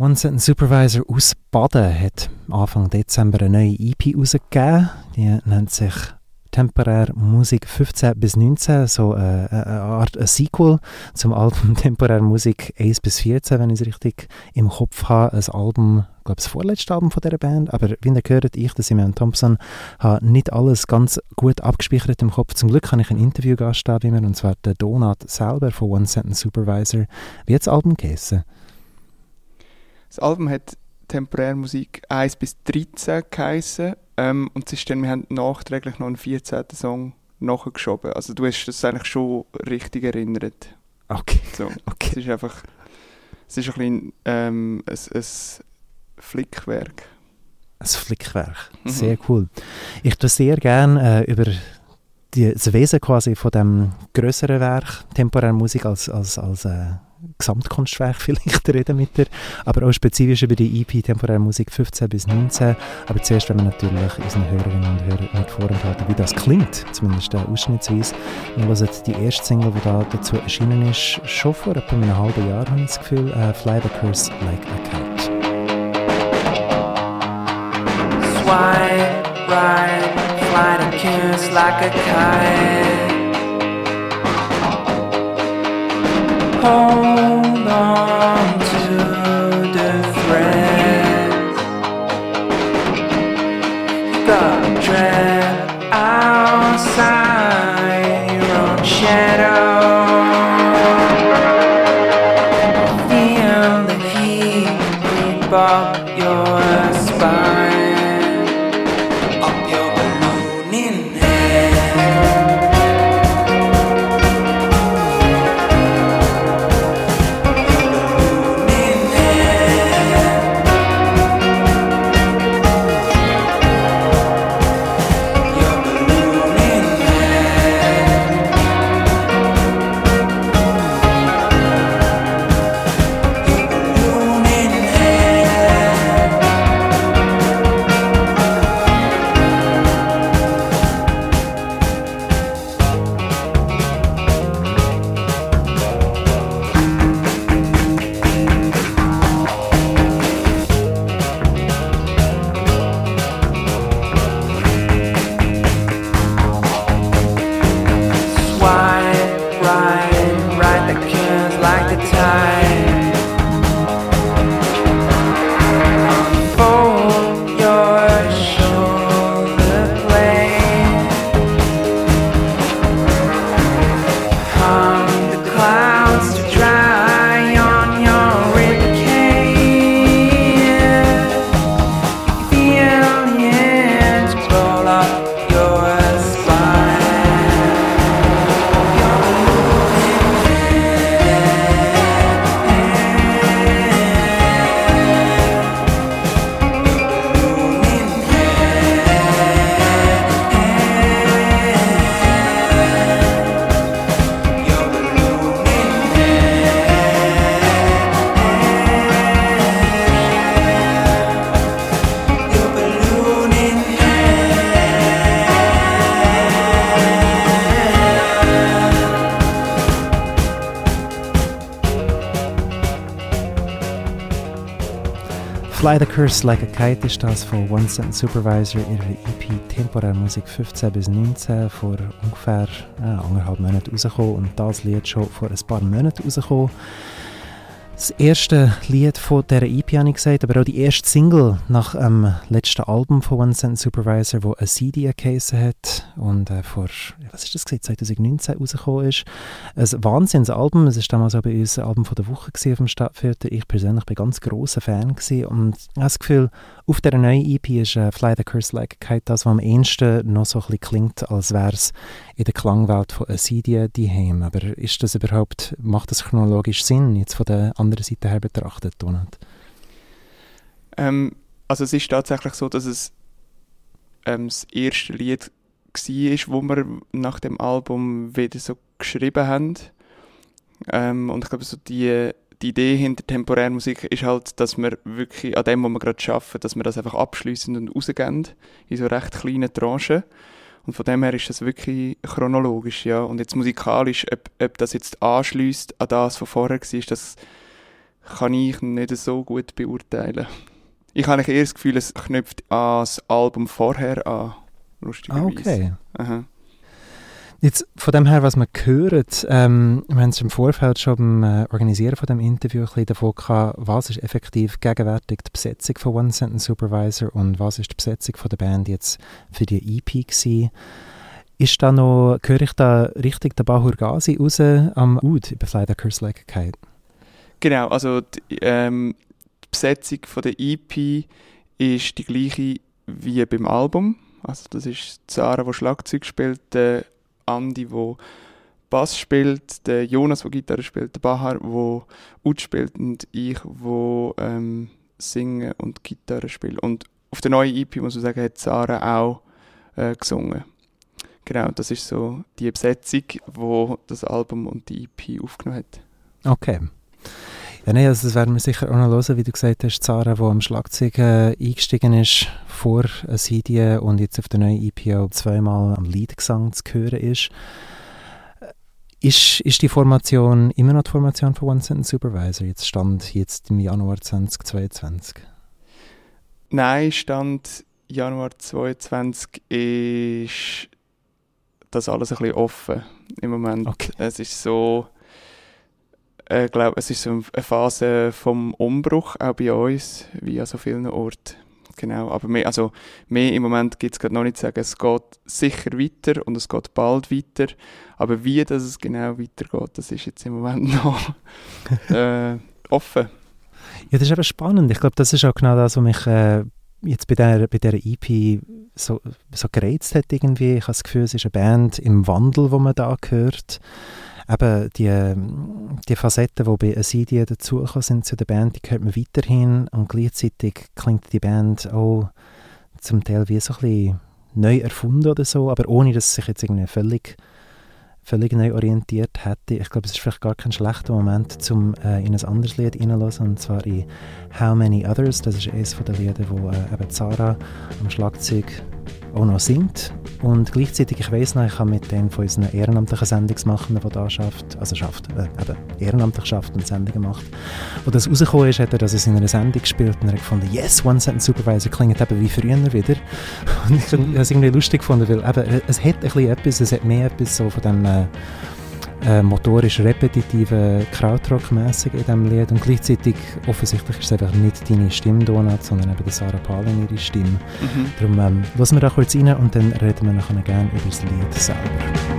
One Sentence Supervisor aus Baden hat Anfang Dezember eine neue EP herausgegeben. Die nennt sich Temporär Musik 15 bis 19, so äh, eine Art ein Sequel zum Album Temporär Musik 1 bis 14, wenn ich es richtig im Kopf habe. Ein Album, ich glaube das vorletzte Album von dieser Band, aber wie ihr gehört, ich, der Simon Thompson, habe nicht alles ganz gut abgespeichert im Kopf. Zum Glück habe ich ein Interviewgast da bei mir, und zwar der Donat selber von One Sentence Supervisor. Wie hat das Album geheißen? Das Album hat temporär Musik 1 bis 13 geheißen. Ähm, und es ist dann, wir haben nachträglich noch einen 14. Song nachgeschoben. Also du hast das eigentlich schon richtig erinnert. Okay. So. okay. Es ist einfach, es ist ein bisschen ähm, ein, ein Flickwerk. Ein Flickwerk, mhm. sehr cool. Ich tue sehr gerne äh, über die, das Wesen quasi von dem größeren Werk, temporäre Musik als, als, als äh, Gesamtkunstwerk vielleicht reden mit dir, aber auch spezifisch über die EP Temporäre Musik 15 bis 19. Aber zuerst werden wir natürlich unseren Hörerinnen und Hörern nicht vorenthalten, wie das klingt, zumindest äh, ausschnittsweise. Wir hören die erste Single, die da dazu erschienen ist, schon vor etwa einem halben Jahr, habe ich das Gefühl, uh, Fly the Curse Like a Cat. Swipe right, fly the curse like a kite. Hold on to the thread. Got dread outside your shadow. Feel the heat creep up your spine. Fly the Curse Like a Kite ist das von One Cent Supervisor, ihre EP Temporär Musik 15 bis 19 vor ungefähr äh, anderthalb Monaten rausgekommen und das Lied schon vor ein paar Monaten rausgekommen. Das erste Lied von dieser EP habe ich gesagt, aber auch die erste Single nach dem ähm, letzten Album von One Cent Supervisor, wo eine CD geheissen hat und äh, vor, was ist das gesagt, 2019 rausgekommen ist. Ein Wahnsinnsalbum, es war damals auch bei uns ein Album von der Woche auf dem Stadtviertel. Ich persönlich bin ganz grosser Fan gewesen und habe das Gefühl, auf dieser neuen EP ist äh, Fly the Curse Like das, was am ehesten noch so ein klingt, als wäre es in der Klangwelt von Acidia daheim. Aber ist das überhaupt, macht das chronologisch Sinn, jetzt von der anderen Seite her betrachtet, Donald? Ähm, also es ist tatsächlich so, dass es ähm, das erste Lied war, wo wir nach dem Album wieder so geschrieben haben. Ähm, und ich glaube, so die die Idee hinter temporärer Musik ist halt, dass wir wirklich an dem, was wir gerade arbeiten, dass wir das einfach abschließen und rausgeben, in so recht kleinen Tranchen. Und von dem her ist das wirklich chronologisch, ja. Und jetzt musikalisch, ob, ob das jetzt anschließt an das, was vorher war, das kann ich nicht so gut beurteilen. Ich habe eher das Gefühl, es knüpft an das Album vorher an. Lustigerweise. Ah, okay. Aha. Jetzt von dem her, was man hört, ähm, wir haben es im Vorfeld schon beim äh, Organisieren von dem Interview ein bisschen davon gehabt, was ist effektiv gegenwärtig die Besetzung von One Sentence Supervisor und was ist die Besetzung von der Band jetzt für die EP gewesen. Ist da noch, höre ich da richtig den Bahur Ghazi raus am Ud über Fly the Curse a Kite? Genau, also die, ähm, die Besetzung von der EP ist die gleiche wie beim Album. Also das ist Zara, die Schlagzeug spielt, der Andi, der Bass spielt, der Jonas, der Gitarre spielt, der Bahar, der Ud spielt und ich, der ähm, Singen und Gitarre spielt. Und auf der neuen EP, muss man sagen, hat Zara auch äh, gesungen. Genau, das ist so die Besetzung, wo das Album und die EP aufgenommen hat. Okay. Ja, nein, also das werden wir sicher auch noch hören, wie du gesagt hast, Zara, die am Schlagzeug äh, eingestiegen ist vor Asidie und jetzt auf der neuen EP auch zweimal am Liedgesang zu hören ist. Ist, ist die Formation immer noch die Formation von One Sentence Supervisor? Jetzt stand jetzt im Januar 2022. Nein, Stand Januar 2022 ist das alles ein bisschen offen im Moment. Okay. Es ist so, ich äh, glaube, es ist eine Phase vom Umbruch, auch bei uns, wie an so vielen Orten. Genau, aber mehr, also mehr im Moment gibt es gerade noch nicht zu sagen. Es geht sicher weiter und es geht bald weiter, aber wie das es genau weitergeht, das ist jetzt im Moment noch äh, offen. Ja, das ist eben spannend. Ich glaube, das ist auch genau das, was mich äh, jetzt bei der, bei der EP so, so gereizt hat irgendwie. Ich habe das Gefühl, es ist eine Band im Wandel, wo man da hört. Eben die, die Facetten, die bei Asidia dazugekommen sind zu der Band, die hört man weiterhin und gleichzeitig klingt die Band auch zum Teil wie so ein bisschen neu erfunden oder so, aber ohne, dass es sich jetzt irgendwie völlig völlig neu orientiert hätte. Ich glaube, es ist vielleicht gar kein schlechter Moment, um äh, in ein anderes Lied reinzulassen, und zwar in How Many Others. Das ist eines der Lieder, wo äh, eben Zara am Schlagzeug auch noch singt. Und gleichzeitig, ich weiß noch, ich habe mit einem von unseren ehrenamtlichen Sendungsmachenden, der da schafft, also schafft, äh, eben ehrenamtlich schafft und Sendungen macht, wo das rausgekommen ist, hat er das in einer Sendung gespielt und er hat gefunden, yes, One Sentence Supervisor klingt eben wie früher wieder. Und ich habe es irgendwie lustig gefunden, weil eben, es hat ein bisschen etwas, es hat mehr etwas so von dem äh, äh, motorisch repetitiven Krautrock-mässig in diesem Lied und gleichzeitig offensichtlich ist es einfach nicht deine Stimmdonut, sondern eben die Sarah Palin ihre Stimme. Mhm. Darum ähm, lassen wir da kurz rein und dann reden wir nachher gerne über das Lied selber.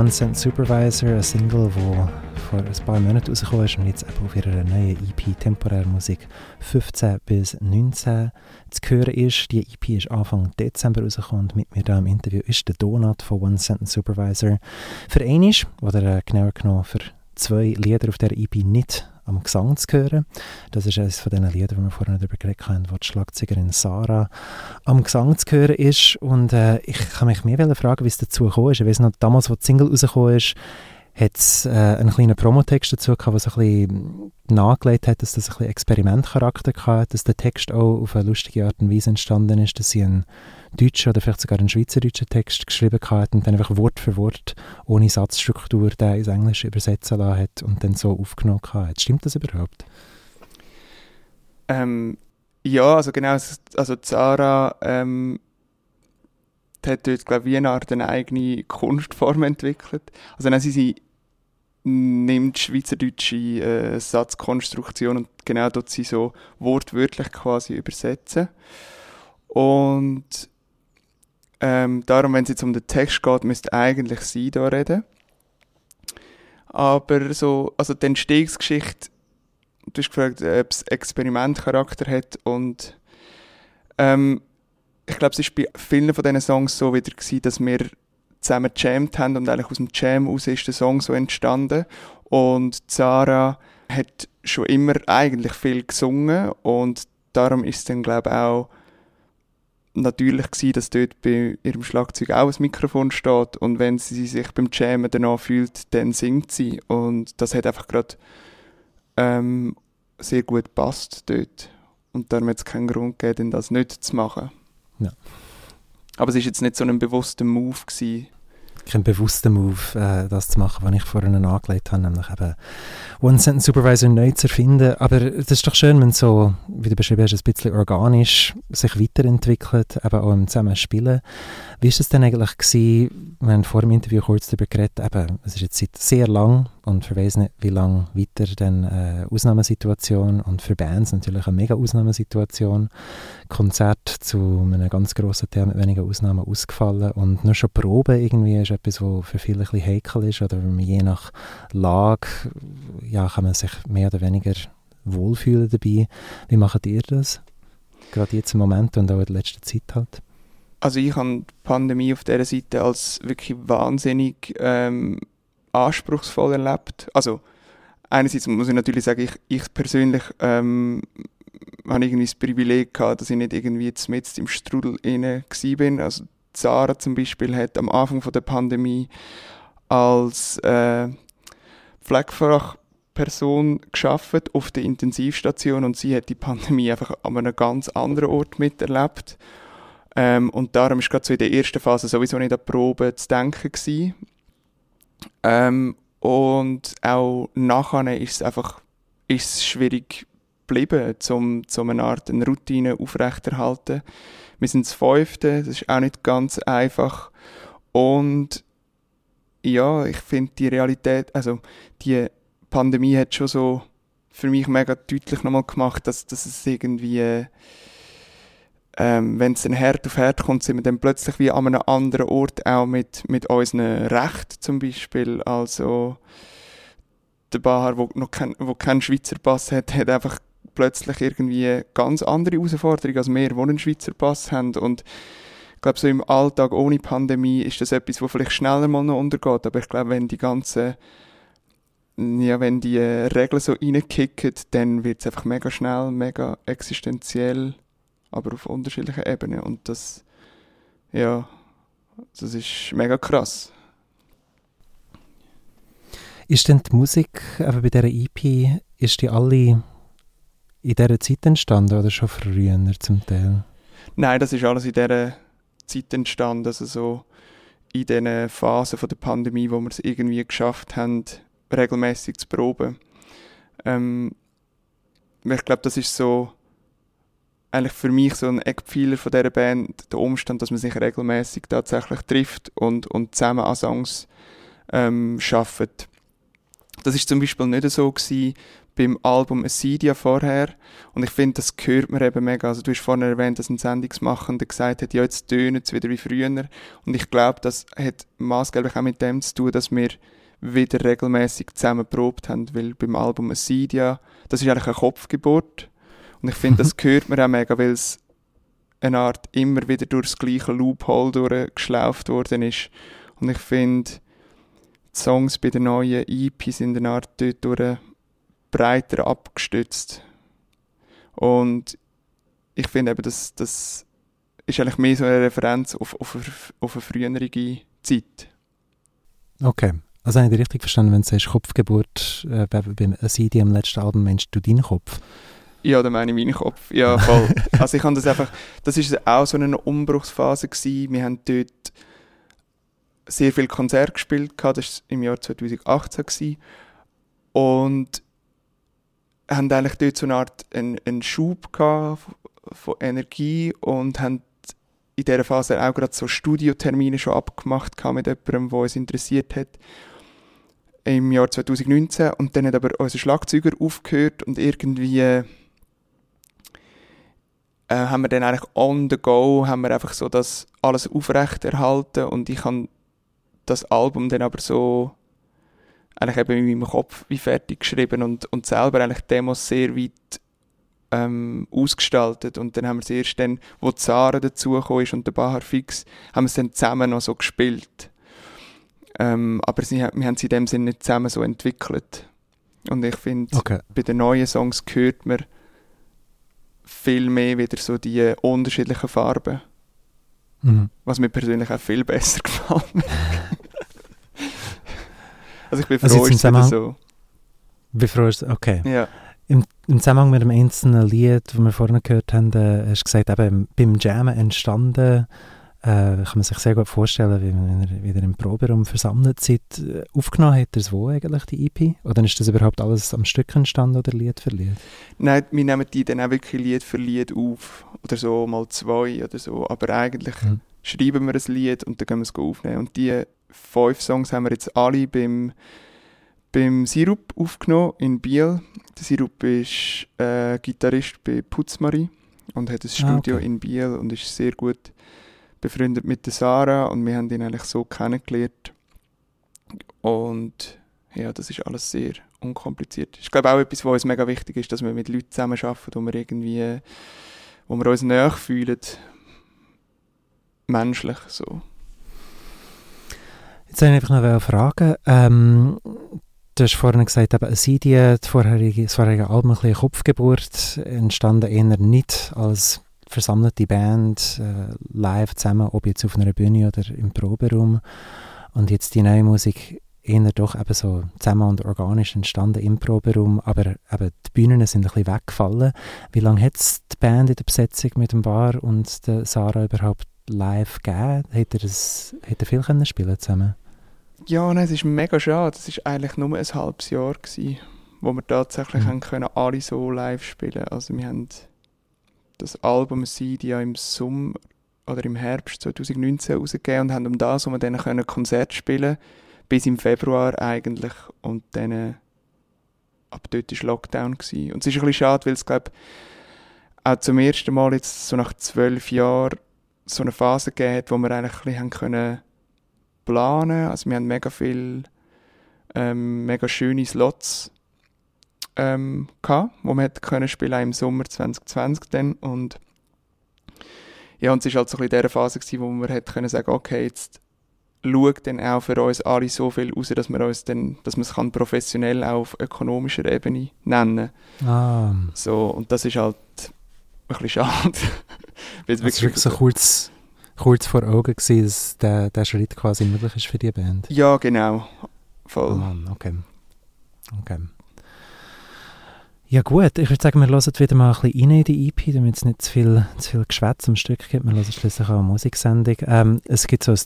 One Cent Supervisor, ein Single, wo vor ein paar Monaten rausgekommen ist und jetzt eben auf ihrer neuen EP Temporär Musik 15 bis 19 zu hören ist. Die EP ist Anfang Dezember rausgekommen und mit mir da im Interview ist der Donut von One Cent Supervisor. Für einen oder äh, genauer genommen für zwei Lieder auf der EP nicht am Gesang zu hören. Das ist eines von den Liedern, die wir vorhin darüber geredet haben, wo die Schlagzeugerin Sarah am Gesang zu hören ist. Und äh, ich kann mich mehr fragen, wie es dazu gekommen ist. Ich weiß noch, damals, als die Single rausgekommen ist, hat es äh, einen kleinen Promotext dazu gehabt, der so ein bisschen nahegelegt hat, dass das ein bisschen Experimentcharakter hatte, dass der Text auch auf eine lustige Art und Weise entstanden ist, dass sie einen deutschen oder vielleicht sogar einen schweizerdeutschen Text geschrieben hat und dann einfach Wort für Wort ohne Satzstruktur den ins Englische übersetzen lassen hat und dann so aufgenommen hat. Stimmt das überhaupt? Ähm, ja, also genau, also Zara ähm, hat dort, glaube ich, wie eine Art eine eigene Kunstform entwickelt. Also dann sie, sie nimmt schweizerdeutsche äh, Satzkonstruktion und genau dort sie so wortwörtlich quasi übersetzen. Und ähm, darum, wenn es jetzt um den Text geht, müsste eigentlich sie da reden. Aber so, also die Entstehungsgeschichte, du hast gefragt, ob es Experimentcharakter hat und ähm, ich glaube, es war bei vielen von diesen Songs so wieder gewesen, dass wir zusammen gejammt haben und eigentlich aus dem Jam aus ist der Song so entstanden. Und Zara hat schon immer eigentlich viel gesungen und darum ist es dann, glaube ich, auch natürlich gewesen, dass dort bei ihrem Schlagzeug auch ein Mikrofon steht und wenn sie sich beim Jammen danach fühlt, dann singt sie und das hat einfach gerade ähm, sehr gut gepasst dort und darum hat es keinen Grund gegeben, das nicht zu machen. Ja. Aber es war jetzt nicht so ein bewusster Move gewesen, kein bewusster Move, äh, das zu machen, was ich vorhin angelegt habe, nämlich eben One Sentence Supervisor neu zu erfinden. Aber es ist doch schön, wenn so, wie du beschrieben hast, ein bisschen organisch sich weiterentwickelt, eben auch im Zusammenspielen. Wie war es denn eigentlich gewesen, wir haben vor dem Interview kurz darüber geredet, eben, es ist jetzt seit sehr lang und für weiss nicht, wie lange weiter dann äh, Ausnahmesituation und für Bands natürlich eine mega Ausnahmesituation. Konzert zu einem ganz grossen Thema mit wenigen Ausnahmen ausgefallen und nur schon Proben irgendwie ist etwas, was für viele ein bisschen heikel ist oder je nach Lage ja, kann man sich mehr oder weniger wohlfühlen dabei. Wie macht ihr das? Gerade jetzt im Moment und auch in der letzten Zeit halt? Also ich habe die Pandemie auf dieser Seite als wirklich wahnsinnig ähm, anspruchsvoll erlebt. Also einerseits muss ich natürlich sagen, ich, ich persönlich ähm, habe irgendwie das Privileg gehabt, dass ich nicht irgendwie jetzt im Strudel inne bin. Also Sarah zum Beispiel hat am Anfang von der Pandemie als äh, Pflegefachperson geschafft auf der Intensivstation und sie hat die Pandemie einfach an einem ganz anderen Ort miterlebt. Ähm, und darum ist gerade so in der ersten Phase sowieso nicht an Probe zu denken. Ähm, und auch nachher ist es einfach ist schwierig geblieben, um, um eine Art eine Routine aufrechterhalten. Wir sind das Fünfte, das ist auch nicht ganz einfach. Und ja, ich finde die Realität, also die Pandemie hat schon so für mich mega deutlich nochmal gemacht, dass, dass es irgendwie ähm, wenn es dann Herd auf Herd kommt, sind wir dann plötzlich wie an einem anderen Ort auch mit, mit unseren Rechten zum Beispiel. Also der Bahar, wo noch kein, wo keinen Schweizer Pass hat, hat einfach plötzlich irgendwie ganz andere Herausforderungen als wir, die einen Schweizer Pass haben. Und ich glaube, so im Alltag ohne Pandemie ist das etwas, was vielleicht schneller mal noch untergeht. Aber ich glaube, wenn die ganzen ja, wenn die Regeln so reinkicken, dann wird es einfach mega schnell, mega existenziell aber auf unterschiedlichen Ebenen. Und das, ja, das ist mega krass. Ist denn die Musik aber bei dieser EP, ist die alle in dieser Zeit entstanden oder schon früher zum Teil? Nein, das ist alles in dieser Zeit entstanden, also so in diesen Phasen von der Pandemie, wo wir es irgendwie geschafft haben, regelmäßig zu proben. Ähm, ich glaube, das ist so eigentlich für mich so ein Eckpfeiler von dieser Band, der Umstand, dass man sich regelmäßig tatsächlich trifft und, und zusammen an Songs ähm, arbeitet. Das ist zum Beispiel nicht so gewesen beim Album Acidia vorher. Und ich finde, das hört man eben mega. Also du hast vorhin erwähnt, dass ein Sendungsmachender gesagt hat, ja, jetzt tönt es wieder wie früher. Und ich glaube, das hat maßgeblich auch mit dem zu tun, dass wir wieder regelmäßig zusammen probt haben, weil beim Album Acidia, das ist eigentlich eine Kopfgeburt. Und ich finde, das hört man auch mega, weil es eine Art immer wieder durchs gleiche Loophole durchgeschlauft worden ist. Und ich finde, die Songs bei der neuen EP sind eine Art dort durch breiter abgestützt. Und ich finde eben, das, das ist eigentlich mehr so eine Referenz auf, auf, eine- auf eine frühere Zeit. Okay. Also habe ich dich richtig verstanden, wenn du sagst Kopfgeburt äh, bei- beim CD im letzten Album, meinst du deinen Kopf? Ja, da meine ich meinen Kopf. Ja, voll. also ich habe das einfach, das ist auch so eine Umbruchsphase gewesen. Wir haben dort sehr viel Konzerte gespielt, gehabt. das war im Jahr 2018 gewesen. und haben eigentlich dort so eine Art einen, einen Schub gehabt von- von Energie und haben in dieser Phase auch gerade so Studiotermine schon abgemacht gehabt mit jemandem, der uns interessiert hat im Jahr 2019 und dann hat aber unser Schlagzeuger aufgehört und irgendwie äh, haben wir dann eigentlich on the go haben wir einfach so das alles aufrecht erhalten und ich habe das Album dann aber so eigentlich eben in meinem Kopf wie fertig geschrieben und, und selber eigentlich Demos sehr weit ähm, ausgestaltet und dann haben wir es erst dann, wo Sarah dazugekommen ist und der Bahar Fix, haben wir es dann zusammen noch so gespielt. Ähm, aber sie, wir haben sie in dem Sinne nicht zusammen so entwickelt. Und ich finde, Okay. bei den neuen Songs hört man viel mehr wieder so die unterschiedlichen Farben, Mhm. was mir persönlich auch viel besser gefällt. also ich bin Also froh, im ist so. Ist Okay. Ja. Im, Im Zusammenhang mit dem einzelnen Lied, das wir vorhin gehört haben, äh, hast du gesagt, eben beim Jammen entstanden, äh, kann man sich sehr gut vorstellen, wie man wenn ihr wieder im Proberaum versammelt seid. Äh, Aufgenommen hat er es wo eigentlich, die EP? Oder ist das überhaupt alles am Stück entstanden oder Lied für Lied? Nein, wir nehmen die dann auch wirklich Lied für Lied auf. Oder so mal zwei oder so. Aber eigentlich Mhm. schreiben wir ein Lied und dann gehen wir es aufnehmen. Und die fünf Songs haben wir jetzt alle beim, beim Sirup aufgenommen in Biel. Der Sirup ist äh, Gitarrist bei Putzmarie und hat ein Studio okay. in Biel und ist sehr gut befreundet mit der Sarah und wir haben ihn eigentlich so kennengelernt. Und ja, das ist alles sehr unkompliziert. Ich glaube auch etwas, was uns mega wichtig ist, dass wir mit Leuten zusammenarbeiten, wo wir irgendwie, wo wir uns näher fühlen. Menschlich so. Jetzt wollte ich einfach noch fragen, ähm, du hast vorhin gesagt, eben, CD, das vorherige, das vorherige Album, ein bisschen Kopfgeburt, entstanden eher nicht als versammelte Band, äh, live zusammen, ob jetzt auf einer Bühne oder im Proberaum. Und jetzt die neue Musik eher doch eben so zusammen und organisch entstanden im Proberaum, aber eben die Bühnen sind ein bisschen weggefallen. Wie lange hat es die Band in der Besetzung mit dem Bar und der Sarah überhaupt live gegeben? Hat er, das, hat er viel können spielen zusammen? Ja, nein, es ist mega schade. Es war eigentlich nur ein halbes Jahr, gewesen, wo wir tatsächlich Mhm. haben können, alle so live spielen Also wir haben das Album CD ja im Sommer oder im Herbst 2019 rausgegeben und haben um das, wo dann können Konzert spielen bis im Februar eigentlich und dann äh, ab dort war Lockdown. Gewesen. Und es ist ein bisschen schade, weil es glaube auch zum ersten Mal jetzt so nach zwölf Jahren so eine Phase gegeben hat, wo wir eigentlich ein bisschen haben können planen. Also wir haben mega viel, ähm, mega schöne Slots ähm, gehabt, wo wir hätten können spielen im Sommer 2020 dann und ja, und es war halt so ein bisschen in dieser Phase, gewesen, wo wir hätten können sagen, okay, jetzt schaut dann auch für uns alle so viel raus, dass man uns dann, dass man es kann professionell auch auf ökonomischer Ebene nennen. Ah, So, und das ist halt ein bisschen schade. Es war wirklich so kurz, kurz vor Augen, gewesen, dass der, der Schritt quasi möglich ist für die Band. Ja, genau. Voll. Oh Mann, okay. okay. Ja gut, ich würde sagen, wir hören wieder mal ein bisschen rein in die EP, damit es nicht zu viel, zu viel Geschwätz am Stück gibt. Wir hören schließlich auch eine Musiksendung. Ähm, es gibt so ein,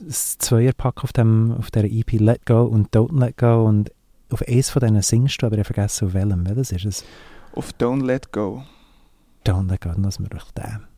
ein Zweierpack auf, dem, auf dieser EP, Let Go und Don't Let Go. Und auf eins von denen singst du, aber ich habe vergessen, auf welchem. Welches ist es? Auf Don't Let Go. Don't Let Go, dann lassen wir doch den.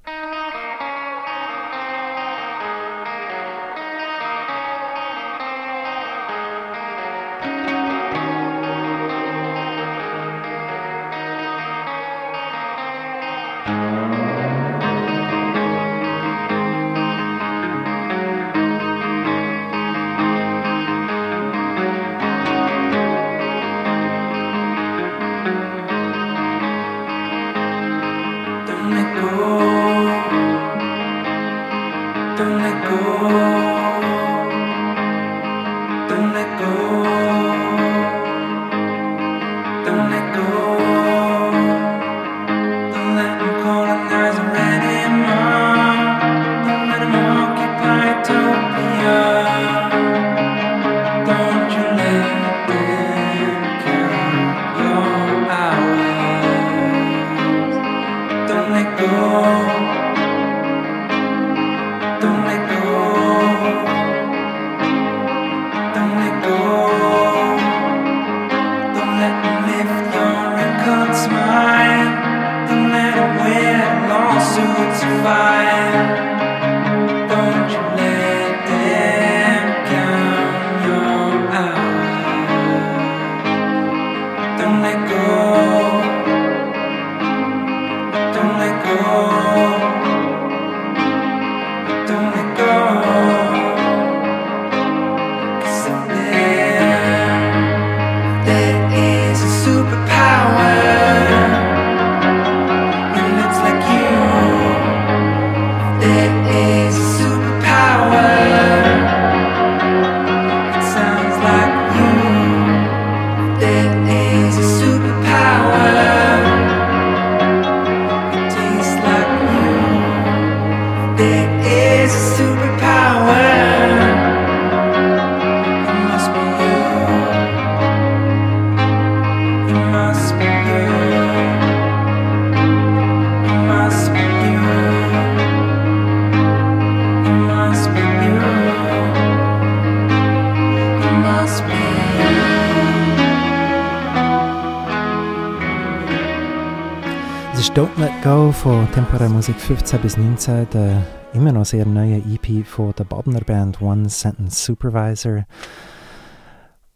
Von Temporär Musik 15 bis 19, der immer noch sehr neue EP von der Babner Band One Sentence Supervisor.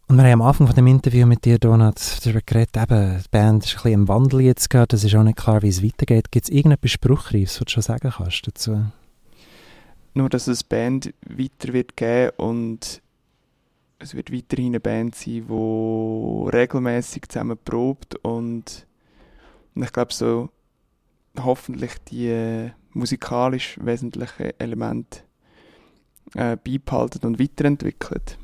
Und wir haben am Anfang von dem Interview mit dir, Donat, darüber geredet, eben, die Band ist ein bisschen im Wandel jetzt gerade, es ist auch nicht klar, wie es weitergeht. Gibt es irgendetwas Spruchreifs, was du schon sagen kannst dazu? Nur, dass es Band weiter wird geben und es wird weiterhin eine Band sein, die regelmäßig zusammen probt und ich glaube so hoffentlich die äh, musikalisch wesentlichen Elemente äh, beibehalten und weiterentwickelt.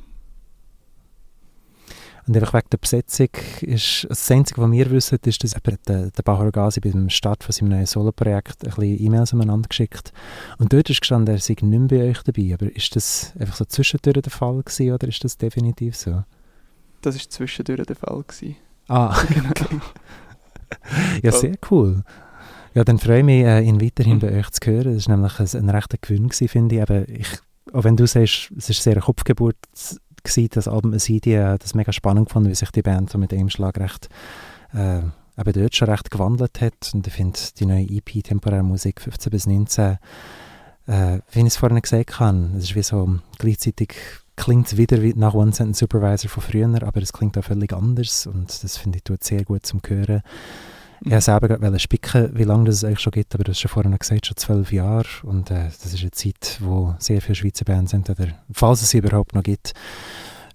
Und einfach wegen der Besetzung ist das Einzige, was wir wissen, ist, dass eben der, der Bahar Ghazi beim Start von seinem neuen Solo-Projekt ein bisschen E-Mails umeinander geschickt Und dort ist gestanden, er sei nicht mehr bei euch dabei. Aber ist das einfach so zwischendurch der Fall gewesen, oder ist das definitiv so? Das war zwischendurch der Fall. Gewesen. Ah, Genau. ja, sehr cool. Ja, dann freue ich mich, äh, ihn weiterhin bei euch zu hören. Das war nämlich ein, ein rechter Gewinn, gewesen, finde ich. Aber ich. Auch wenn du sagst, es war sehr eine Kopfgeburt, gewesen, das Album Asidia, äh, das mega spannend gefunden, wie sich die Band so mit einem Schlag recht, äh, eben dort schon recht gewandelt hat. Und ich finde die neue EP Temporär Musik 15 bis 19, äh, wie ich es vorhin gesagt habe, es ist wie so gleichzeitig klingt es wieder wie nach One Sentence Supervisor von früher, aber es klingt auch völlig anders und das finde ich tut sehr gut zum Hören. Ich wollte selber gerade spicken, wie lange das es eigentlich schon gibt, aber du hast schon vorhin gesagt, schon zwölf Jahre und äh, das ist eine Zeit, wo sehr viele Schweizer Bands sind, oder falls es sie überhaupt noch gibt,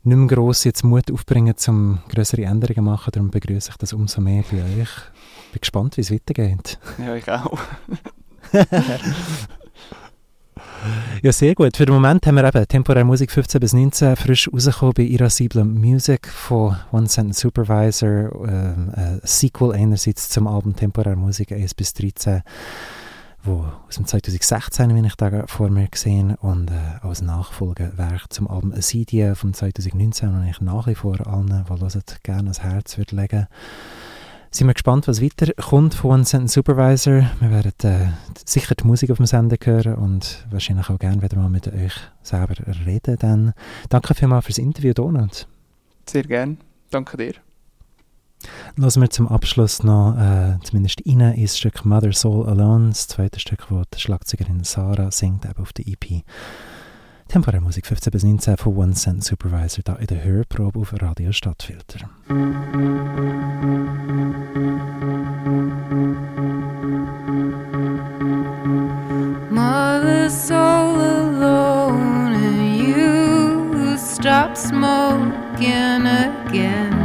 nicht mehr gross jetzt Mut aufbringen, um größere Änderungen zu machen, darum begrüße ich das umso mehr bei euch. Bin gespannt, wie es weitergeht. Ja, ich auch. Ja, sehr gut. Für den Moment haben wir eben temporär Musik 15 bis 19 frisch rausgekommen bei Irascible Music von One Sentence Supervisor. Ähm, ein Sequel einerseits zum Album Temporär Musik 1 bis 13, wo aus dem 2016, wie ich da vor mir gesehen und äh, als Nachfolgewerk zum Album Asidia vom 2019, und ich nach wie vor allen, die hören, gerne ans Herz würde legen sind wir gespannt, was weiterkommt von One Sentence Supervisor. Wir werden äh, sicher die Musik auf dem Sender hören und wahrscheinlich auch gerne wieder mal mit euch selber reden. Dann. Danke vielmals fürs Interview, Donald. Sehr gern. Danke dir. Lassen wir zum Abschluss noch äh, zumindest rein ins Stück Mother Soul Alone, das zweite Stück, wo die Schlagzeugerin Sarah singt, eben auf der EP. Temporär Musik 15 bis 19 von One Cent Supervisor, da in der Hörprobe auf Radio Stadtfilter. Mother soul alone, and you stop smoking again.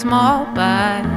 small bite.